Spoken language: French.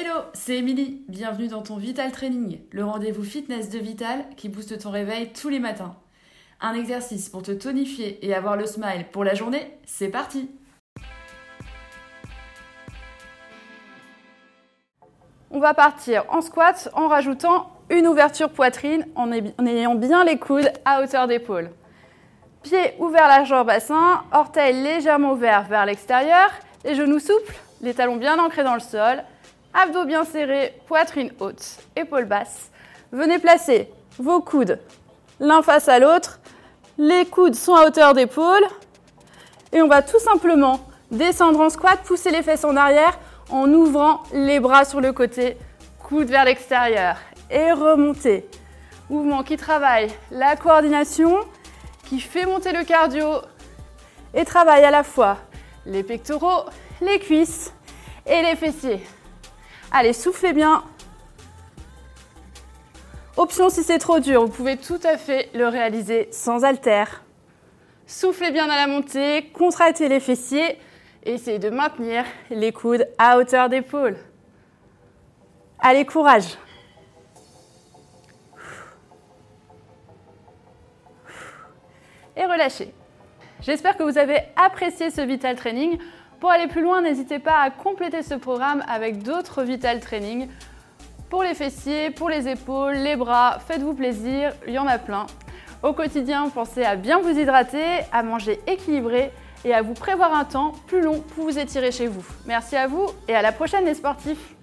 Hello, c'est Émilie. Bienvenue dans ton Vital Training, le rendez-vous fitness de Vital qui booste ton réveil tous les matins. Un exercice pour te tonifier et avoir le smile pour la journée, c'est parti On va partir en squat en rajoutant une ouverture poitrine en ayant bien les coudes à hauteur d'épaule. Pieds ouverts largeur bassin, orteils légèrement ouverts vers l'extérieur, les genoux souples, les talons bien ancrés dans le sol, abdos bien serrés, poitrine haute, épaules basses. Venez placer vos coudes l'un face à l'autre, les coudes sont à hauteur d'épaule et on va tout simplement descendre en squat, pousser les fesses en arrière en ouvrant les bras sur le côté, coudes vers l'extérieur et remonter. Mouvement qui travaille la coordination, qui fait monter le cardio et travaille à la fois les pectoraux, les cuisses et les fessiers. Allez, soufflez bien. Option si c'est trop dur, vous pouvez tout à fait le réaliser sans haltère. Soufflez bien à la montée, contractez les fessiers et essayez de maintenir les coudes à hauteur d'épaule. Allez, courage. Et relâchez. J'espère que vous avez apprécié ce Vital Training. Pour aller plus loin, n'hésitez pas à compléter ce programme avec d'autres Vital Training pour les fessiers, pour les épaules, les bras. Faites-vous plaisir, il y en a plein. Au quotidien, pensez à bien vous hydrater, à manger équilibré et à vous prévoir un temps plus long pour vous étirer chez vous. Merci à vous et à la prochaine les sportifs